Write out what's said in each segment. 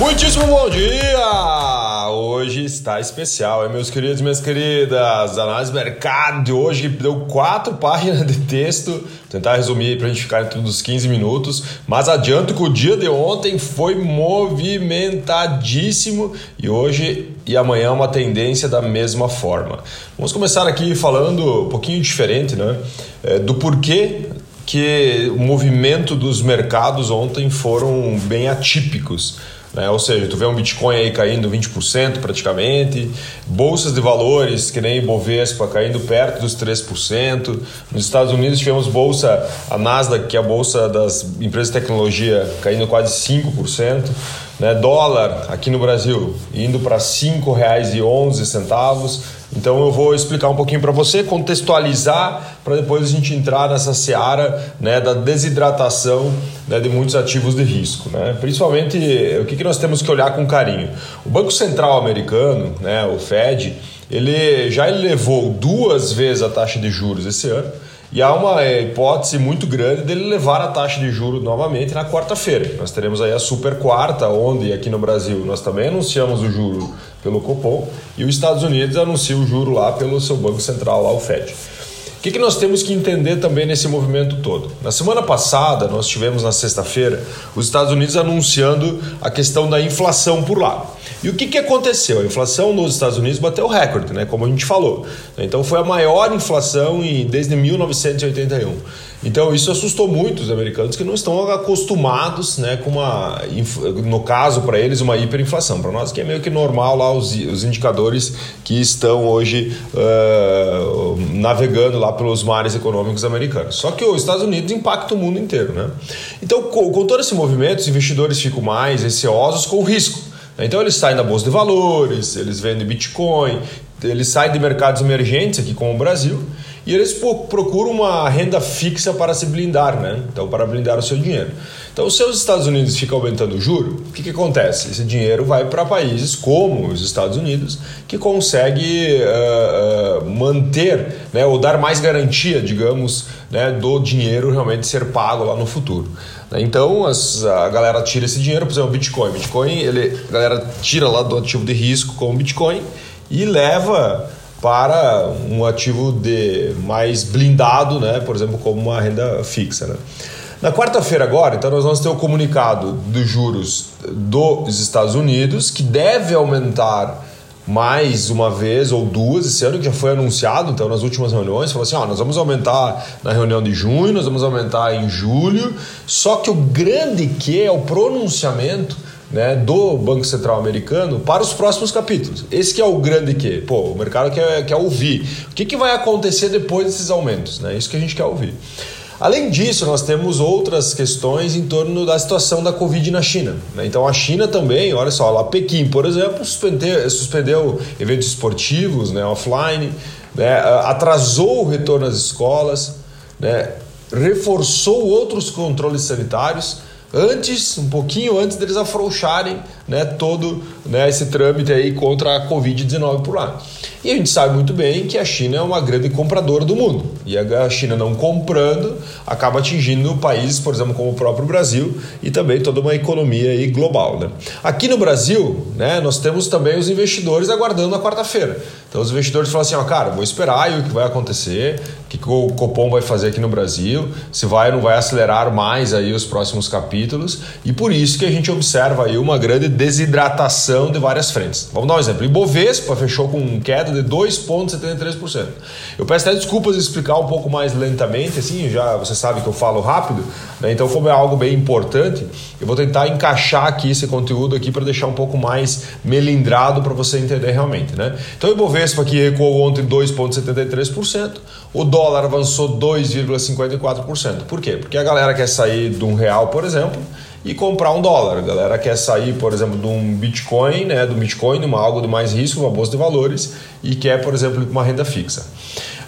Muitíssimo bom dia! Hoje está especial, meus queridos e minhas queridas. Análise mercado de hoje deu quatro páginas de texto. Vou tentar resumir para a gente ficar entre os 15 minutos. Mas adianto que o dia de ontem foi movimentadíssimo e hoje e amanhã uma tendência da mesma forma. Vamos começar aqui falando um pouquinho diferente, né? É, do porquê que o movimento dos mercados ontem foram bem atípicos. Né? Ou seja, tu vê um Bitcoin aí caindo 20% praticamente, bolsas de valores que nem Bovespa caindo perto dos 3%. Nos Estados Unidos tivemos bolsa, a Nasdaq, que é a bolsa das empresas de tecnologia, caindo quase 5%. Né? Dólar aqui no Brasil indo para R$ 5,11 então eu vou explicar um pouquinho para você, contextualizar, para depois a gente entrar nessa seara né, da desidratação né, de muitos ativos de risco. Né? Principalmente o que, que nós temos que olhar com carinho. O Banco Central americano, né, o Fed, ele já elevou duas vezes a taxa de juros esse ano. E há uma hipótese muito grande dele levar a taxa de juros novamente na quarta-feira. Nós teremos aí a super quarta, onde aqui no Brasil nós também anunciamos o juro pelo Copom e os Estados Unidos anuncia o juro lá pelo seu Banco Central, lá o Fed. O que, que nós temos que entender também nesse movimento todo? Na semana passada, nós tivemos na sexta-feira os Estados Unidos anunciando a questão da inflação por lá. E o que, que aconteceu? A inflação nos Estados Unidos bateu recorde, né? como a gente falou. Então foi a maior inflação desde 1981. Então isso assustou muito os americanos que não estão acostumados né, com uma, no caso para eles, uma hiperinflação. Para nós que é meio que normal lá os, os indicadores que estão hoje uh, navegando lá pelos mares econômicos americanos. Só que os Estados Unidos impacta o mundo inteiro. Né? Então com, com todo esse movimento, os investidores ficam mais receosos com o risco. Então eles saem da bolsa de valores, eles vendem Bitcoin, eles saem de mercados emergentes aqui como o Brasil e eles procuram uma renda fixa para se blindar, né? Então, para blindar o seu dinheiro. Então, se os Estados Unidos ficam aumentando o juro, o que, que acontece? Esse dinheiro vai para países como os Estados Unidos, que consegue uh, uh, manter né, ou dar mais garantia, digamos, né, do dinheiro realmente ser pago lá no futuro. Então as, a galera tira esse dinheiro, por exemplo, o Bitcoin. Bitcoin, ele, a galera tira lá do ativo de risco como Bitcoin e leva para um ativo de mais blindado, né? por exemplo, como uma renda fixa. Né? Na quarta-feira agora, então nós vamos ter o comunicado dos juros dos Estados Unidos, que deve aumentar mais uma vez ou duas esse ano, que já foi anunciado, então nas últimas reuniões, falou assim, ó, nós vamos aumentar na reunião de junho, nós vamos aumentar em julho, só que o grande que é o pronunciamento né, do Banco Central americano para os próximos capítulos. Esse que é o grande que, pô, o mercado quer, quer ouvir. O que, que vai acontecer depois desses aumentos? Né? Isso que a gente quer ouvir. Além disso, nós temos outras questões em torno da situação da Covid na China. Né? Então, a China também, olha só, lá Pequim, por exemplo, suspendeu, suspendeu eventos esportivos né, offline, né, atrasou o retorno às escolas, né, reforçou outros controles sanitários antes, um pouquinho antes deles afrouxarem né, todo né, esse trâmite aí contra a Covid-19 por lá. E a gente sabe muito bem que a China é uma grande compradora do mundo. E a China não comprando acaba atingindo países, por exemplo, como o próprio Brasil e também toda uma economia aí global. Né? Aqui no Brasil, né, nós temos também os investidores aguardando na quarta-feira. Então os investidores falam assim, ó, cara, vou esperar aí o que vai acontecer, o que o Copom vai fazer aqui no Brasil, se vai ou não vai acelerar mais aí os próximos capítulos. E por isso que a gente observa aí uma grande desidratação de várias frentes. Vamos dar um exemplo. Ibovespa fechou com queda de 2,73%. Eu peço até desculpas de explicar um pouco mais lentamente, assim, já você sabe que eu falo rápido, né? então como é algo bem importante, eu vou tentar encaixar aqui esse conteúdo aqui para deixar um pouco mais melindrado para você entender realmente. Né? Então o Ibovespa aqui recuou ontem 2,73%, o dólar avançou 2,54%. Por quê? Porque a galera quer sair de um real, por exemplo, e comprar um dólar. A galera quer sair, por exemplo, de um Bitcoin, né, do Bitcoin, uma, algo de mais risco, uma bolsa de valores, e quer, por exemplo, uma renda fixa.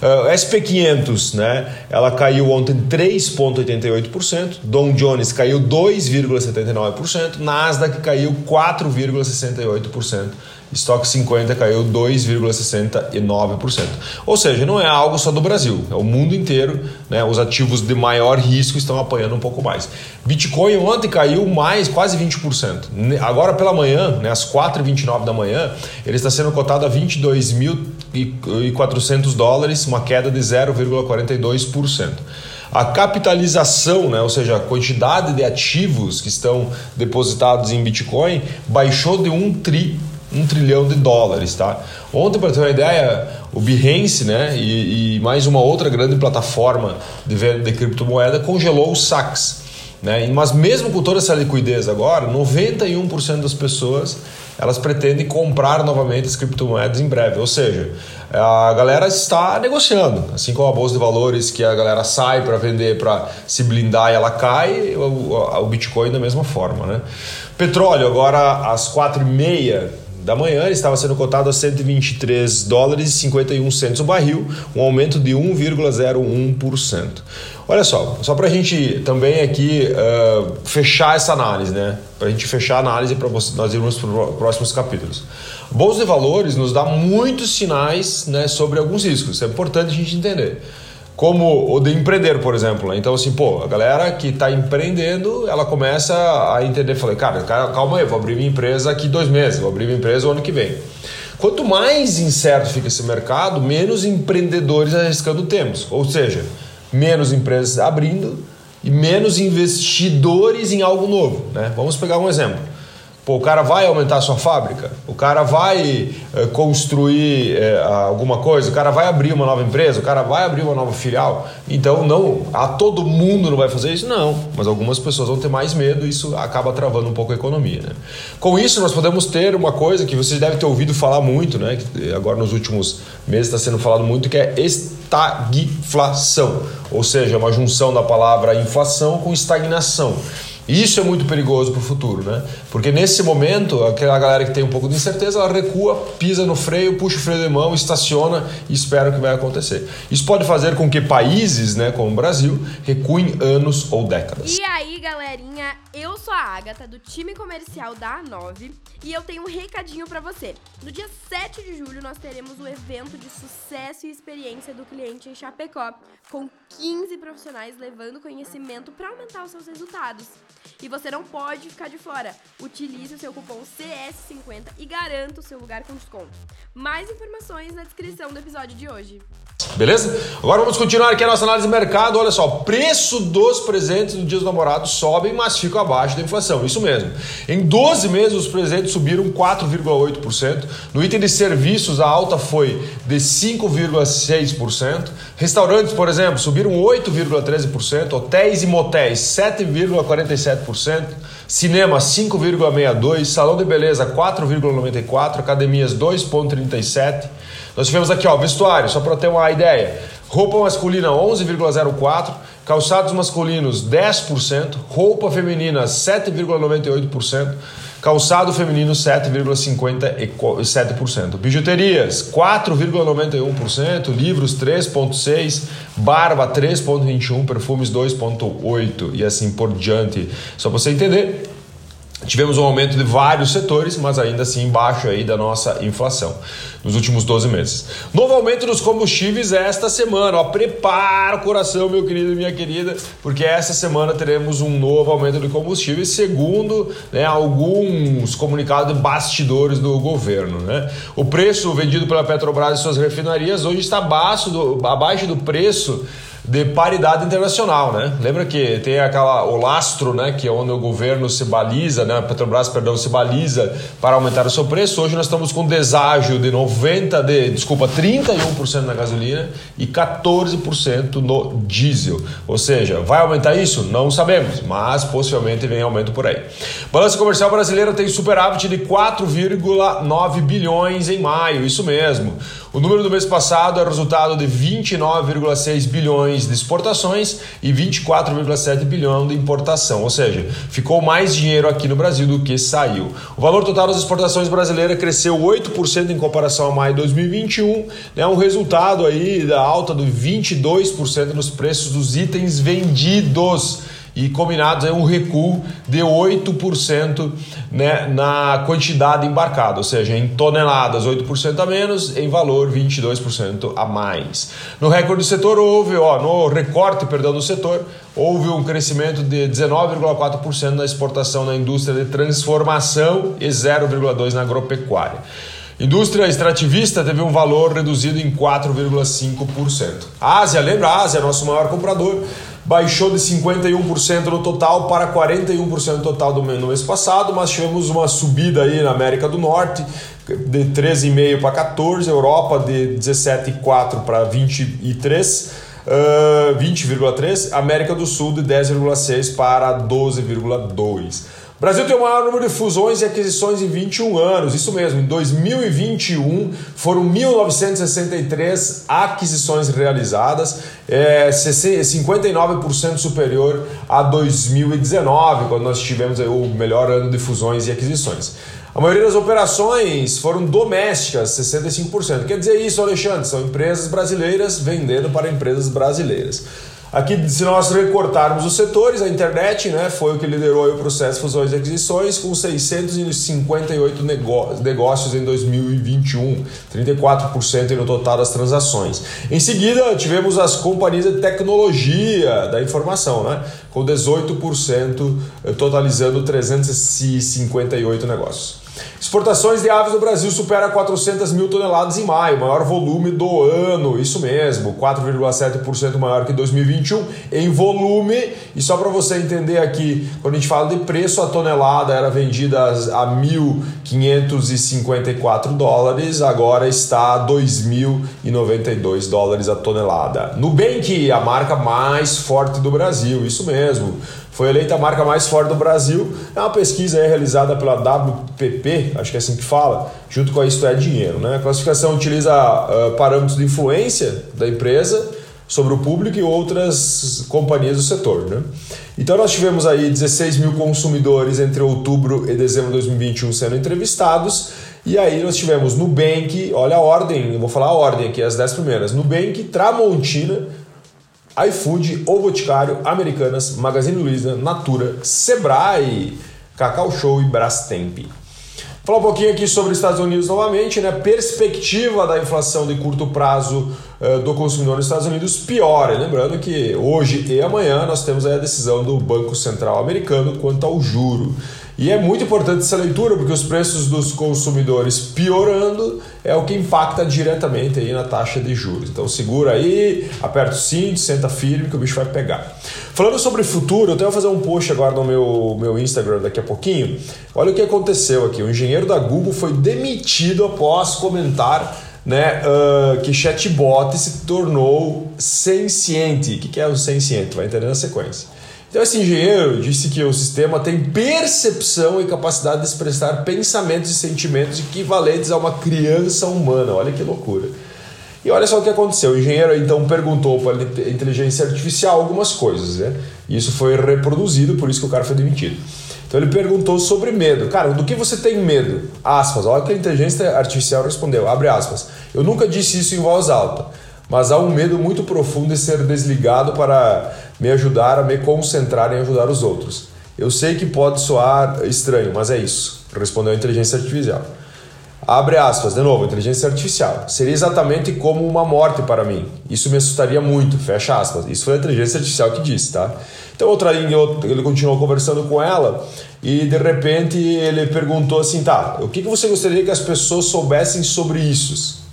Uh, SP500, né, ela caiu ontem 3,88%, Dow Jones caiu 2,79%, Nasdaq caiu 4,68% estoque 50 caiu 2,69%. Ou seja, não é algo só do Brasil, é o mundo inteiro, né? os ativos de maior risco estão apanhando um pouco mais. Bitcoin ontem caiu mais, quase 20%. Agora pela manhã, né, às 4h29 da manhã, ele está sendo cotado a 22.400 dólares, uma queda de 0,42%. A capitalização, né, ou seja, a quantidade de ativos que estão depositados em Bitcoin, baixou de 1 tri, um trilhão de dólares. Tá? Ontem, para ter uma ideia, o Behance né, e, e mais uma outra grande plataforma de venda de criptomoeda congelou o SAX. Né? Mas mesmo com toda essa liquidez agora, 91% das pessoas elas pretendem comprar novamente as criptomoedas em breve. Ou seja, a galera está negociando, assim como a bolsa de valores que a galera sai para vender para se blindar e ela cai, o, Bitcoin da mesma forma, né? Petróleo agora às quatro e meia da manhã ele estava sendo cotado a 123 dólares e 51 centos o barril, um aumento de 1,01%. Olha só, só para a gente também aqui uh, fechar essa análise, né? Para a gente fechar a análise para nós irmos para os próximos capítulos. Bolsa de valores nos dá muitos sinais né, sobre alguns riscos, é importante a gente entender como o de empreender, por exemplo. Né? Então, assim, pô, a galera que está empreendendo, ela começa a entender, falei, cara, calma aí, vou abrir minha empresa aqui dois meses, vou abrir minha empresa o ano que vem. Quanto mais incerto fica esse mercado, menos empreendedores arriscando temos. Ou seja, menos empresas abrindo e menos investidores em algo novo. Né? Vamos pegar um exemplo. Pô, o cara vai aumentar a sua fábrica, o cara vai é, construir é, alguma coisa, o cara vai abrir uma nova empresa, o cara vai abrir uma nova filial. Então, não, a todo mundo não vai fazer isso? Não, mas algumas pessoas vão ter mais medo e isso acaba travando um pouco a economia. Né? Com isso, nós podemos ter uma coisa que vocês devem ter ouvido falar muito, né? que agora nos últimos meses está sendo falado muito, que é estagflação, ou seja, uma junção da palavra inflação com estagnação. Isso é muito perigoso para o futuro, né? Porque nesse momento, aquela galera que tem um pouco de incerteza, ela recua, pisa no freio, puxa o freio de mão, estaciona e espera o que vai acontecer. Isso pode fazer com que países, né, como o Brasil, recuem anos ou décadas. E aí, galerinha, eu sou a Agatha, do time comercial da A9, e eu tenho um recadinho para você. No dia 7 de julho, nós teremos o evento de sucesso e experiência do cliente em Chapecó, com 15 profissionais levando conhecimento para aumentar os seus resultados. E você não pode ficar de fora. Utilize o seu cupom CS50 e garanta o seu lugar com desconto. Mais informações na descrição do episódio de hoje. Beleza? Agora vamos continuar aqui a nossa análise de mercado. Olha só, preço dos presentes no Dia dos Namorados sobem, mas ficam abaixo da inflação. Isso mesmo. Em 12 meses, os presentes subiram 4,8%. No item de serviços, a alta foi de 5,6%. Restaurantes, por exemplo, subiram 8,13%. Hotéis e motéis, 7,47%. Cinema 5,62, salão de beleza 4,94, academias 2,37. Nós tivemos aqui, ó, vestuário, só para ter uma ideia. Roupa masculina 11,04, calçados masculinos 10%, roupa feminina 7,98%, calçado feminino 7,57%, bijuterias 4,91%, livros 3,6%, barba 3,21%, perfumes 2,8% e assim por diante. Só para você entender, Tivemos um aumento de vários setores, mas ainda assim embaixo aí da nossa inflação nos últimos 12 meses. Novo aumento dos combustíveis esta semana. Ó, prepara o coração, meu querido e minha querida, porque esta semana teremos um novo aumento de combustíveis, segundo né, alguns comunicados de bastidores do governo. Né? O preço vendido pela Petrobras e suas refinarias hoje está abaixo do, abaixo do preço de paridade internacional, né? Lembra que tem aquela o lastro, né, que é onde o governo se baliza, né, a Petrobras, perdão, se baliza para aumentar o seu preço. Hoje nós estamos com deságio de 90 de, desculpa, 31% na gasolina e 14% no diesel. Ou seja, vai aumentar isso? Não sabemos, mas possivelmente vem aumento por aí. Balança comercial brasileira tem superávit de 4,9 bilhões em maio, isso mesmo. O número do mês passado é resultado de 29,6 bilhões de exportações e 24,7 bilhão de importação, ou seja, ficou mais dinheiro aqui no Brasil do que saiu. O valor total das exportações brasileiras cresceu 8% em comparação a maio de 2021, né, um resultado aí da alta de 22% nos preços dos itens vendidos. E combinados é um recuo de 8% né, na quantidade embarcada, ou seja, em toneladas 8% a menos, em valor 22% a mais. No recorde do setor houve, ó, no recorte, perdão, do setor, houve um crescimento de 19,4% na exportação na indústria de transformação e 0,2% na agropecuária. Indústria extrativista teve um valor reduzido em 4,5%. A Ásia, lembra? A Ásia, nosso maior comprador, baixou de 51% no total para 41% no total do no mês passado, mas tivemos uma subida aí na América do Norte de 13,5 para 14, Europa de 17,4 para 23, uh, 20,3, América do Sul de 10,6 para 12,2. Brasil tem o maior número de fusões e aquisições em 21 anos, isso mesmo, em 2021 foram 1.963 aquisições realizadas, é, 59% superior a 2019, quando nós tivemos o melhor ano de fusões e aquisições. A maioria das operações foram domésticas, 65%. Quer dizer isso, Alexandre? São empresas brasileiras vendendo para empresas brasileiras. Aqui, se nós recortarmos os setores, a internet né, foi o que liderou o processo de fusões e aquisições, com 658 negócios em 2021, 34% no total das transações. Em seguida, tivemos as companhias de tecnologia da informação, né, com 18%, eh, totalizando 358 negócios. Exportações de aves no Brasil supera 400 mil toneladas em maio, maior volume do ano, isso mesmo, 4,7% maior que 2021 em volume. E só para você entender aqui, quando a gente fala de preço, a tonelada era vendida a 1.554 dólares, agora está a 2.092 dólares a tonelada. Nubank, a marca mais forte do Brasil, isso mesmo foi eleita a marca mais forte do Brasil. É uma pesquisa realizada pela WPP, acho que é assim que fala, junto com a Isto é Dinheiro. Né? A classificação utiliza uh, parâmetros de influência da empresa sobre o público e outras companhias do setor. Né? Então nós tivemos aí 16 mil consumidores entre outubro e dezembro de 2021 sendo entrevistados. E aí nós tivemos Nubank, olha a ordem, eu vou falar a ordem aqui, as 10 primeiras. Nubank, Tramontina, iFood, O Boticário, Americanas, Magazine Luiza, Natura, Sebrae, Cacau Show e Brastemp. Falar um pouquinho aqui sobre os Estados Unidos novamente, né? Perspectiva da inflação de curto prazo uh, do consumidor nos Estados Unidos piora. Lembrando que hoje e amanhã nós temos a decisão do Banco Central americano quanto ao juro. E é muito importante essa leitura, porque os preços dos consumidores piorando é o que impacta diretamente aí na taxa de juros. Então segura aí, aperta o cinto, senta firme que o bicho vai pegar. Falando sobre futuro, eu tenho que fazer um post agora no meu, meu Instagram daqui a pouquinho. Olha o que aconteceu aqui. O engenheiro da Google foi demitido após comentar né, uh, que chatbot se tornou senciente. O que é o senciente? Vai entender na sequência. Então, esse engenheiro disse que o sistema tem percepção e capacidade de expressar pensamentos e sentimentos equivalentes a uma criança humana. Olha que loucura. E olha só o que aconteceu. O engenheiro então perguntou para a inteligência artificial algumas coisas, né? E isso foi reproduzido, por isso que o cara foi demitido. Então ele perguntou sobre medo. Cara, do que você tem medo? Aspas. Olha que a inteligência artificial respondeu. Abre aspas. Eu nunca disse isso em voz alta, mas há um medo muito profundo de ser desligado para me ajudar a me concentrar em ajudar os outros. Eu sei que pode soar estranho, mas é isso, respondeu a inteligência artificial. Abre aspas, de novo, inteligência artificial. Seria exatamente como uma morte para mim. Isso me assustaria muito, fecha aspas. Isso foi a inteligência artificial que disse, tá? Então, outra linha, ele continuou conversando com ela e de repente ele perguntou assim: tá, o que você gostaria que as pessoas soubessem sobre isso?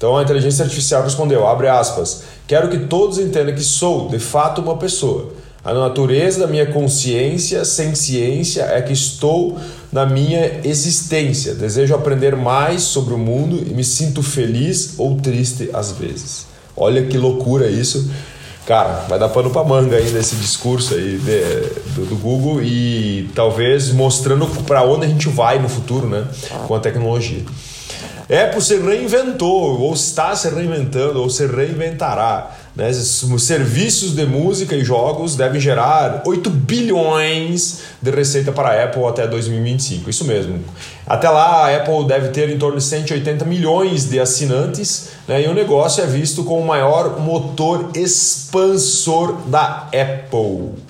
Então a inteligência artificial respondeu, abre aspas, quero que todos entendam que sou, de fato, uma pessoa. A natureza da minha consciência sem ciência é que estou na minha existência. Desejo aprender mais sobre o mundo e me sinto feliz ou triste às vezes. Olha que loucura isso. Cara, vai dar pano pra manga ainda esse discurso aí de, do, do, Google e talvez mostrando para onde a gente vai no futuro, né? Com a tecnologia. Apple se reinventou, ou está se reinventando, ou se reinventará. Né? Os serviços de música e jogos devem gerar 8 bilhões de receita para a Apple até 2025. Isso mesmo. Até lá, a Apple deve ter em torno de 180 milhões de assinantes né? e o negócio é visto como o maior motor expansor da Apple.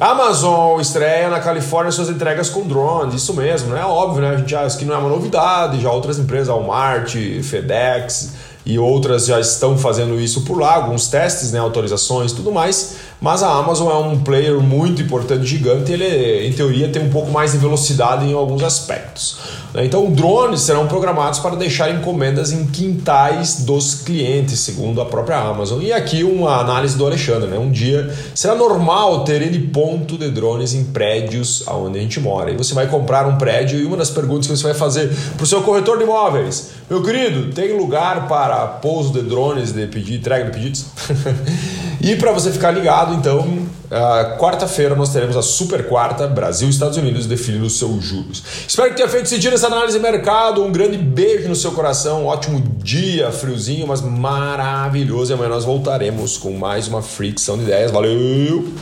Amazon estreia na Califórnia suas entregas com drones, isso mesmo, né? Óbvio, né? A gente acha que não é uma novidade, já outras empresas, Walmart, FedEx e outras já estão fazendo isso por lá, alguns testes, né, autorizações, tudo mais. Mas a Amazon é um player muito importante, gigante, ele em teoria tem um pouco mais de velocidade em alguns aspectos. Né? Então, drones serão programados para deixar encomendas em quintais dos clientes, segundo a própria Amazon. E aqui uma análise do Alexandre, né? Um dia será normal ter ele ponto de drones em prédios onde a gente mora. E você vai comprar um prédio e uma das perguntas que você vai fazer para o seu corretor de imóveis, meu querido, tem lugar para pouso de drones de pedido, entrega de pedidos? e para você ficar ligado, então, quarta-feira nós teremos a super quarta Brasil e Estados Unidos definindo os seus juros. Espero que tenha feito sentido essa análise de mercado. Um grande beijo no seu coração. Um ótimo dia, friozinho, mas maravilhoso. E amanhã nós voltaremos com mais uma fricção de ideias. Valeu!